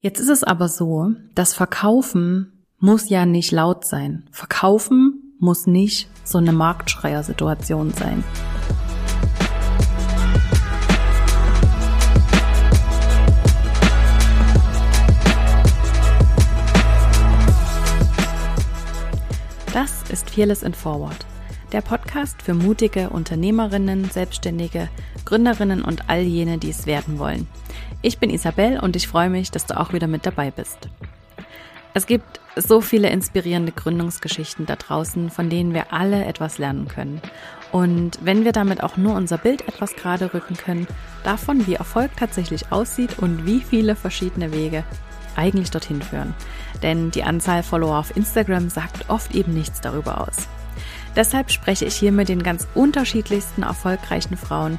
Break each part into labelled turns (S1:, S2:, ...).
S1: Jetzt ist es aber so, dass Verkaufen muss ja nicht laut sein. Verkaufen muss nicht so eine Marktschreier-Situation sein. Das ist Fearless in Forward, der Podcast für mutige Unternehmerinnen, Selbstständige, Gründerinnen und all jene, die es werden wollen. Ich bin Isabel und ich freue mich, dass du auch wieder mit dabei bist. Es gibt so viele inspirierende Gründungsgeschichten da draußen, von denen wir alle etwas lernen können. Und wenn wir damit auch nur unser Bild etwas gerade rücken können, davon, wie Erfolg tatsächlich aussieht und wie viele verschiedene Wege eigentlich dorthin führen. Denn die Anzahl Follower auf Instagram sagt oft eben nichts darüber aus. Deshalb spreche ich hier mit den ganz unterschiedlichsten erfolgreichen Frauen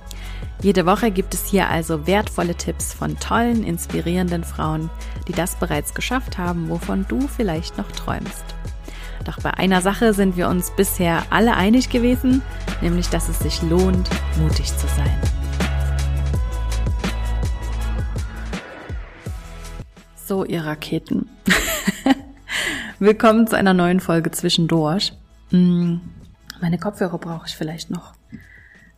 S1: Jede Woche gibt es hier also wertvolle Tipps von tollen, inspirierenden Frauen, die das bereits geschafft haben, wovon du vielleicht noch träumst. Doch bei einer Sache sind wir uns bisher alle einig gewesen, nämlich dass es sich lohnt, mutig zu sein. So, ihr Raketen. Willkommen zu einer neuen Folge zwischendurch. Hm, meine Kopfhörer brauche ich vielleicht noch.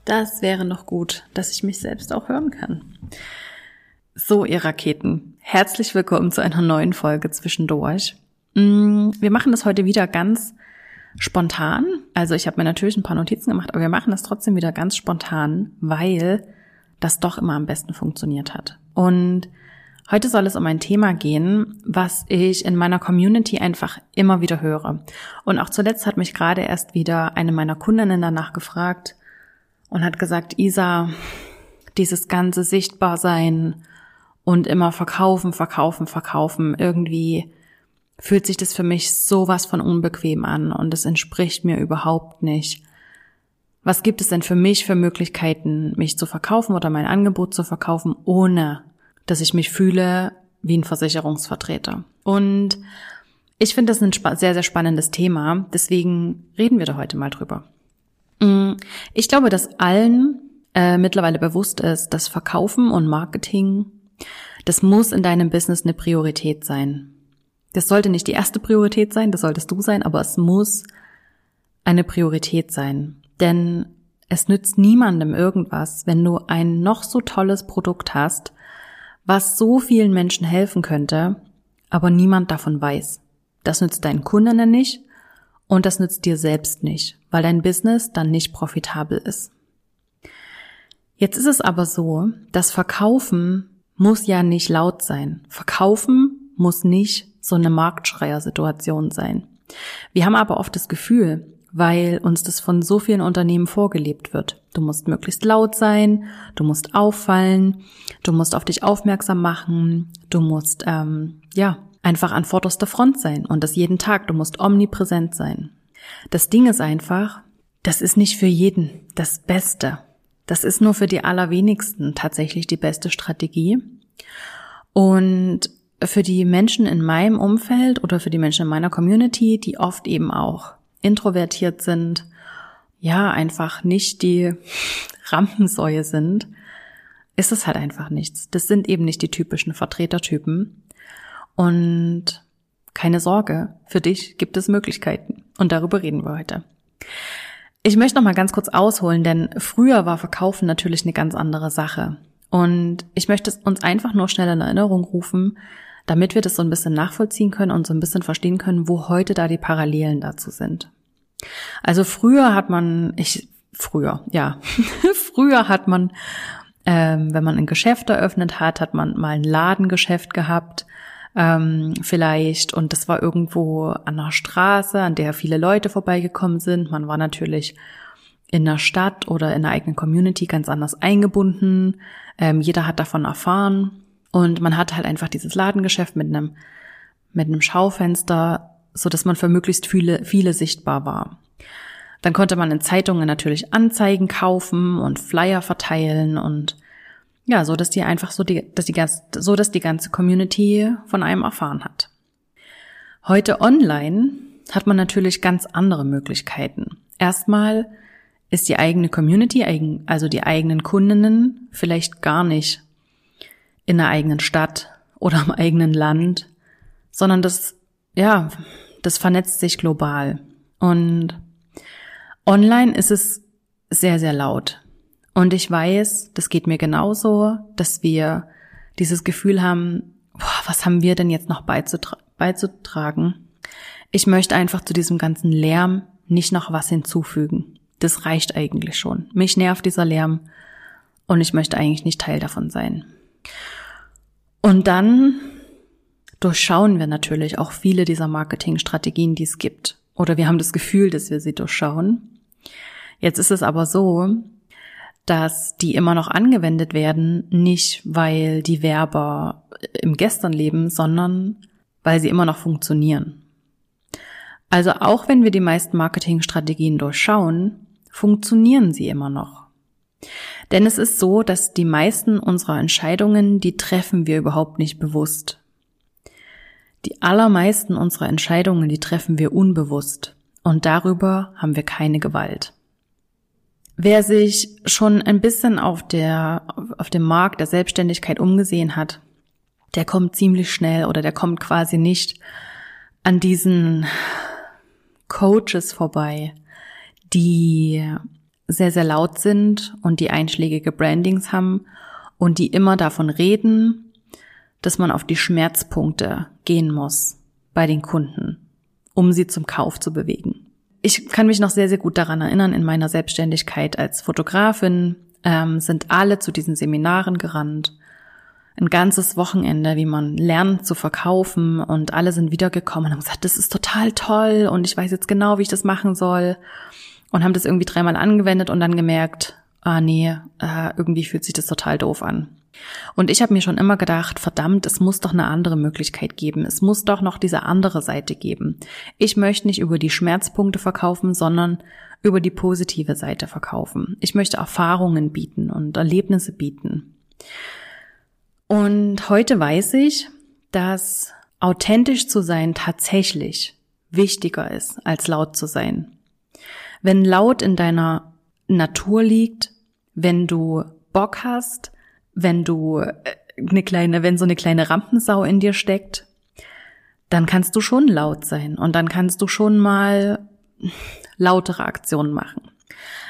S1: Das wäre noch gut, dass ich mich selbst auch hören kann. So, ihr Raketen, herzlich willkommen zu einer neuen Folge zwischendurch. Mm, wir machen das heute wieder ganz spontan. Also ich habe mir natürlich ein paar Notizen gemacht, aber wir machen das trotzdem wieder ganz spontan, weil das doch immer am besten funktioniert hat. Und heute soll es um ein Thema gehen, was ich in meiner Community einfach immer wieder höre. Und auch zuletzt hat mich gerade erst wieder eine meiner Kundinnen danach gefragt, und hat gesagt, Isa, dieses ganze Sichtbarsein und immer verkaufen, verkaufen, verkaufen, irgendwie fühlt sich das für mich sowas von unbequem an und es entspricht mir überhaupt nicht. Was gibt es denn für mich für Möglichkeiten, mich zu verkaufen oder mein Angebot zu verkaufen, ohne dass ich mich fühle wie ein Versicherungsvertreter? Und ich finde das ein sehr, sehr spannendes Thema. Deswegen reden wir da heute mal drüber. Mm, ich glaube, dass allen äh, mittlerweile bewusst ist, dass Verkaufen und Marketing, das muss in deinem Business eine Priorität sein. Das sollte nicht die erste Priorität sein, das solltest du sein, aber es muss eine Priorität sein. Denn es nützt niemandem irgendwas, wenn du ein noch so tolles Produkt hast, was so vielen Menschen helfen könnte, aber niemand davon weiß. Das nützt deinen Kunden nicht und das nützt dir selbst nicht, weil dein Business dann nicht profitabel ist. Jetzt ist es aber so, dass Verkaufen muss ja nicht laut sein. Verkaufen muss nicht so eine Marktschreier-Situation sein. Wir haben aber oft das Gefühl, weil uns das von so vielen Unternehmen vorgelebt wird. Du musst möglichst laut sein, du musst auffallen, du musst auf dich aufmerksam machen, du musst ähm, ja einfach an vorderster Front sein und das jeden Tag. Du musst omnipräsent sein. Das Ding ist einfach, das ist nicht für jeden das Beste. Das ist nur für die allerwenigsten tatsächlich die beste Strategie. Und für die Menschen in meinem Umfeld oder für die Menschen in meiner Community, die oft eben auch introvertiert sind, ja, einfach nicht die Rampensäue sind, ist es halt einfach nichts. Das sind eben nicht die typischen Vertretertypen. Und keine Sorge, für dich gibt es Möglichkeiten. Und darüber reden wir heute. Ich möchte noch mal ganz kurz ausholen, denn früher war Verkaufen natürlich eine ganz andere Sache. Und ich möchte es uns einfach nur schnell in Erinnerung rufen, damit wir das so ein bisschen nachvollziehen können und so ein bisschen verstehen können, wo heute da die Parallelen dazu sind. Also früher hat man, ich, früher, ja, früher hat man, ähm, wenn man ein Geschäft eröffnet hat, hat man mal ein Ladengeschäft gehabt ähm, vielleicht. Und das war irgendwo an der Straße, an der viele Leute vorbeigekommen sind. Man war natürlich in der Stadt oder in der eigenen Community ganz anders eingebunden. Ähm, jeder hat davon erfahren. Und man hat halt einfach dieses Ladengeschäft mit einem, mit einem Schaufenster so dass man für möglichst viele, viele sichtbar war. Dann konnte man in Zeitungen natürlich Anzeigen kaufen und Flyer verteilen und ja, so dass die einfach so die, dass die so dass die ganze Community von einem erfahren hat. Heute online hat man natürlich ganz andere Möglichkeiten. Erstmal ist die eigene Community, also die eigenen Kundinnen, vielleicht gar nicht in der eigenen Stadt oder im eigenen Land, sondern das, ja, das vernetzt sich global. Und online ist es sehr, sehr laut. Und ich weiß, das geht mir genauso, dass wir dieses Gefühl haben, boah, was haben wir denn jetzt noch beizutra beizutragen? Ich möchte einfach zu diesem ganzen Lärm nicht noch was hinzufügen. Das reicht eigentlich schon. Mich nervt dieser Lärm und ich möchte eigentlich nicht Teil davon sein. Und dann durchschauen wir natürlich auch viele dieser Marketingstrategien, die es gibt. Oder wir haben das Gefühl, dass wir sie durchschauen. Jetzt ist es aber so, dass die immer noch angewendet werden, nicht weil die Werber im Gestern leben, sondern weil sie immer noch funktionieren. Also auch wenn wir die meisten Marketingstrategien durchschauen, funktionieren sie immer noch. Denn es ist so, dass die meisten unserer Entscheidungen, die treffen wir überhaupt nicht bewusst. Die allermeisten unserer Entscheidungen, die treffen wir unbewusst. Und darüber haben wir keine Gewalt. Wer sich schon ein bisschen auf der, auf dem Markt der Selbstständigkeit umgesehen hat, der kommt ziemlich schnell oder der kommt quasi nicht an diesen Coaches vorbei, die sehr, sehr laut sind und die einschlägige Brandings haben und die immer davon reden, dass man auf die Schmerzpunkte gehen muss bei den Kunden, um sie zum Kauf zu bewegen ich kann mich noch sehr, sehr gut daran erinnern, in meiner Selbstständigkeit als Fotografin ähm, sind alle zu diesen Seminaren gerannt. Ein ganzes Wochenende, wie man lernt zu verkaufen und alle sind wiedergekommen und haben gesagt, das ist total toll und ich weiß jetzt genau, wie ich das machen soll und haben das irgendwie dreimal angewendet und dann gemerkt, ah nee, äh, irgendwie fühlt sich das total doof an. Und ich habe mir schon immer gedacht, verdammt, es muss doch eine andere Möglichkeit geben. Es muss doch noch diese andere Seite geben. Ich möchte nicht über die Schmerzpunkte verkaufen, sondern über die positive Seite verkaufen. Ich möchte Erfahrungen bieten und Erlebnisse bieten. Und heute weiß ich, dass authentisch zu sein tatsächlich wichtiger ist, als laut zu sein. Wenn laut in deiner Natur liegt, wenn du Bock hast, wenn du äh, eine kleine, wenn so eine kleine Rampensau in dir steckt, dann kannst du schon laut sein und dann kannst du schon mal lautere Aktionen machen.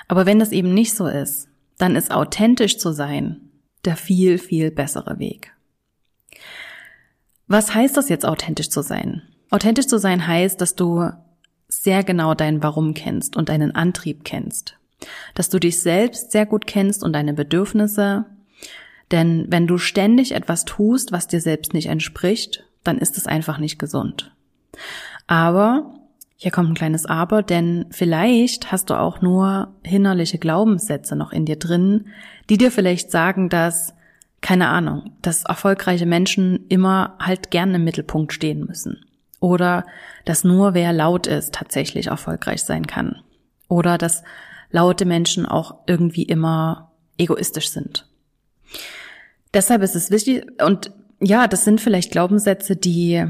S1: Aber wenn das eben nicht so ist, dann ist authentisch zu sein der viel, viel bessere Weg. Was heißt das jetzt authentisch zu sein? Authentisch zu sein heißt, dass du sehr genau dein Warum kennst und deinen Antrieb kennst. Dass du dich selbst sehr gut kennst und deine Bedürfnisse denn wenn du ständig etwas tust, was dir selbst nicht entspricht, dann ist es einfach nicht gesund. Aber, hier kommt ein kleines Aber, denn vielleicht hast du auch nur hinnerliche Glaubenssätze noch in dir drin, die dir vielleicht sagen, dass, keine Ahnung, dass erfolgreiche Menschen immer halt gerne im Mittelpunkt stehen müssen. Oder dass nur wer laut ist tatsächlich erfolgreich sein kann. Oder dass laute Menschen auch irgendwie immer egoistisch sind. Deshalb ist es wichtig, und ja, das sind vielleicht Glaubenssätze, die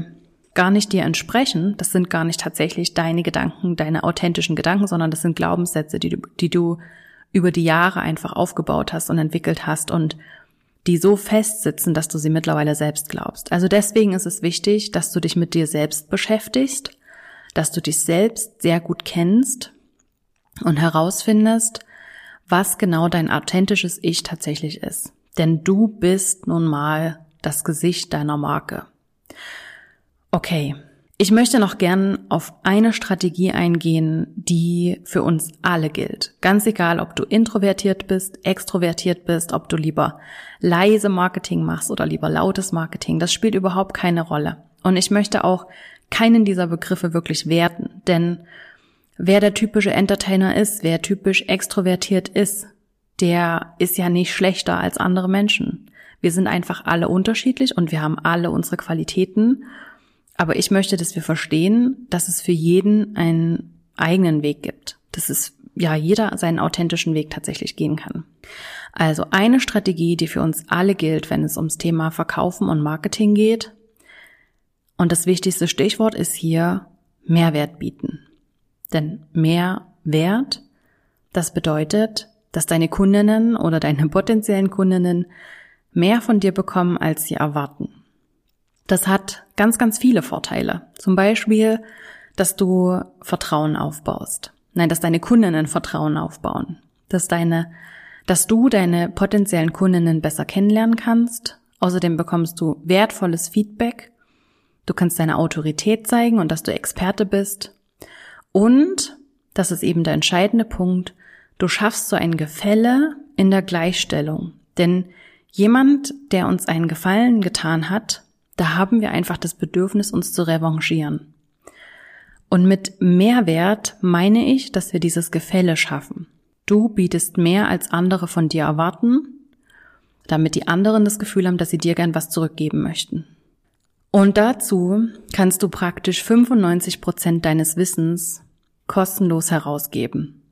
S1: gar nicht dir entsprechen. Das sind gar nicht tatsächlich deine Gedanken, deine authentischen Gedanken, sondern das sind Glaubenssätze, die du, die du über die Jahre einfach aufgebaut hast und entwickelt hast und die so festsitzen, dass du sie mittlerweile selbst glaubst. Also deswegen ist es wichtig, dass du dich mit dir selbst beschäftigst, dass du dich selbst sehr gut kennst und herausfindest, was genau dein authentisches Ich tatsächlich ist. Denn du bist nun mal das Gesicht deiner Marke. Okay. Ich möchte noch gern auf eine Strategie eingehen, die für uns alle gilt. Ganz egal, ob du introvertiert bist, extrovertiert bist, ob du lieber leise Marketing machst oder lieber lautes Marketing. Das spielt überhaupt keine Rolle. Und ich möchte auch keinen dieser Begriffe wirklich werten, denn wer der typische Entertainer ist, wer typisch extrovertiert ist, der ist ja nicht schlechter als andere Menschen. Wir sind einfach alle unterschiedlich und wir haben alle unsere Qualitäten Aber ich möchte, dass wir verstehen, dass es für jeden einen eigenen Weg gibt. Dass es ja jeder seinen authentischen Weg tatsächlich gehen kann. Also eine Strategie, die für uns alle gilt, wenn es ums Thema Verkaufen und Marketing geht. Und das wichtigste Stichwort ist hier Mehrwert bieten. Denn Mehrwert, das bedeutet, dass deine Kundinnen oder deine potenziellen Kundinnen mehr von dir bekommen, als sie erwarten. Das hat ganz, ganz viele Vorteile. Zum Beispiel, dass du Vertrauen aufbaust. Nein, dass deine Kundinnen Vertrauen aufbauen. Dass deine, dass du deine potenziellen Kundinnen besser kennenlernen kannst. Außerdem bekommst du wertvolles Feedback. Du kannst deine Autorität zeigen und dass du Experte bist. Und, das ist eben der entscheidende Punkt, du schaffst so ein Gefälle in der Gleichstellung. Denn jemand, der uns einen Gefallen getan hat, da haben wir einfach das Bedürfnis, uns zu revanchieren. Und mit Mehrwert meine ich, dass wir dieses Gefälle schaffen. Du bietest mehr, als andere von dir erwarten, damit die anderen das Gefühl haben, dass sie dir gern was zurückgeben möchten. Und dazu kannst du praktisch 95 Prozent deines Wissens kostenlos herausgeben.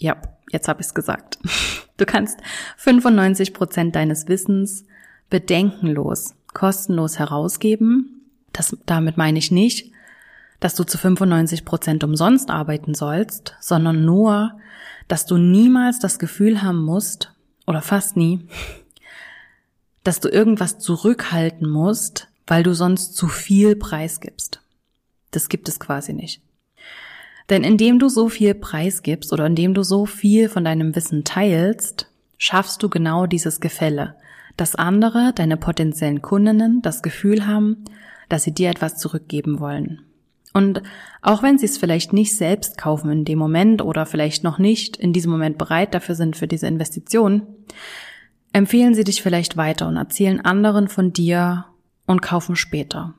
S1: Ja, jetzt habe ich es gesagt. Du kannst 95 Prozent deines Wissens bedenkenlos kostenlos herausgeben. Das, damit meine ich nicht, dass du zu 95 Prozent umsonst arbeiten sollst, sondern nur, dass du niemals das Gefühl haben musst, oder fast nie, dass du irgendwas zurückhalten musst, weil du sonst zu viel Preis gibst. Das gibt es quasi nicht. Denn indem du so viel Preis gibst oder indem du so viel von deinem Wissen teilst, schaffst du genau dieses Gefälle, dass andere, deine potenziellen Kundinnen, das Gefühl haben, dass sie dir etwas zurückgeben wollen. Und auch wenn sie es vielleicht nicht selbst kaufen in dem Moment oder vielleicht noch nicht in diesem Moment bereit dafür sind für diese Investition, empfehlen sie dich vielleicht weiter und erzählen anderen von dir und kaufen später.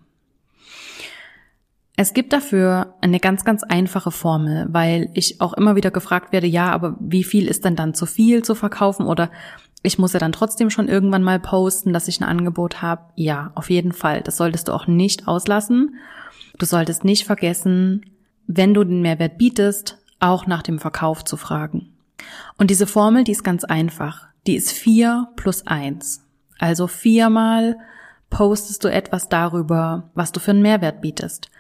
S1: Es gibt dafür eine ganz, ganz einfache Formel, weil ich auch immer wieder gefragt werde, ja, aber wie viel ist denn dann zu viel zu verkaufen oder ich muss ja dann trotzdem schon irgendwann mal posten, dass ich ein Angebot habe. Ja, auf jeden Fall. Das solltest du auch nicht auslassen. Du solltest nicht vergessen, wenn du den Mehrwert bietest, auch nach dem Verkauf zu fragen. Und diese Formel, die ist ganz einfach. Die ist vier plus eins. Also viermal postest du etwas darüber, was du für einen Mehrwert bietest.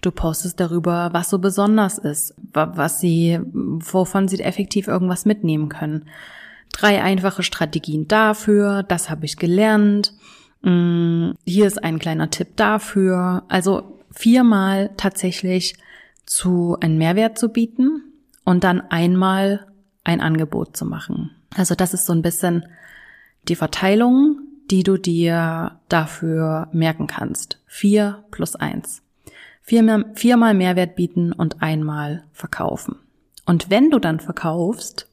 S1: Du postest darüber, was so besonders ist, was sie, wovon sie effektiv irgendwas mitnehmen können drei einfache Strategien dafür, das habe ich gelernt. Mm, hier ist ein kleiner Tipp dafür. Also viermal tatsächlich zu einen Mehrwert zu bieten und dann einmal ein Angebot zu machen. Also das ist so ein bisschen die Verteilung, die du dir dafür merken kannst. Vier plus eins. Viermal, viermal Mehrwert bieten und einmal verkaufen. Und wenn du dann verkaufst,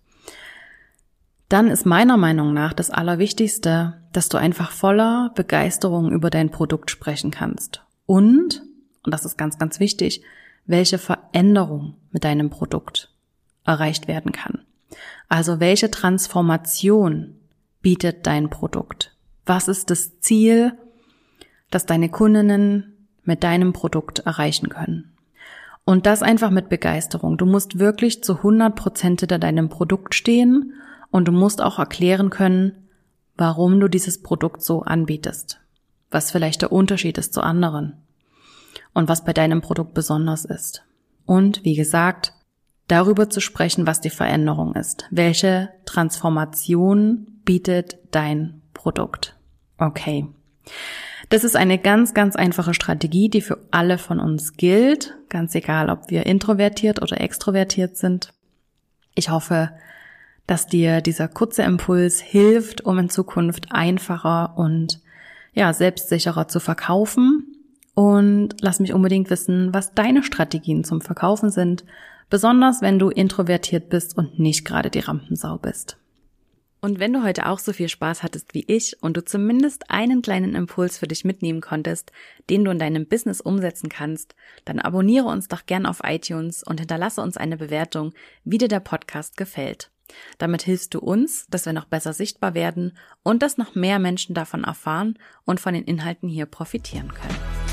S1: dann ist meiner Meinung nach das Allerwichtigste, dass du einfach voller Begeisterung über dein Produkt sprechen kannst. Und, und das ist ganz, ganz wichtig, welche Veränderung mit deinem Produkt erreicht werden kann. Also welche Transformation bietet dein Produkt? Was ist das Ziel, das deine Kundinnen mit deinem Produkt erreichen können? Und das einfach mit Begeisterung. Du musst wirklich zu 100 Prozent hinter deinem Produkt stehen und du musst auch erklären können, warum du dieses Produkt so anbietest, was vielleicht der Unterschied ist zu anderen und was bei deinem Produkt besonders ist. Und wie gesagt, darüber zu sprechen, was die Veränderung ist. Welche Transformation bietet dein Produkt? Okay. Das ist eine ganz, ganz einfache Strategie, die für alle von uns gilt, ganz egal, ob wir introvertiert oder extrovertiert sind. Ich hoffe, dass dir dieser kurze Impuls hilft, um in Zukunft einfacher und ja, selbstsicherer zu verkaufen. Und lass mich unbedingt wissen, was deine Strategien zum Verkaufen sind, besonders wenn du introvertiert bist und nicht gerade die Rampensau bist. Und wenn du heute auch so viel Spaß hattest wie ich und du zumindest einen kleinen Impuls für dich mitnehmen konntest, den du in deinem Business umsetzen kannst, dann abonniere uns doch gern auf iTunes und hinterlasse uns eine Bewertung, wie dir der Podcast gefällt. Damit hilfst du uns, dass wir noch besser sichtbar werden und dass noch mehr Menschen davon erfahren und von den Inhalten hier profitieren können.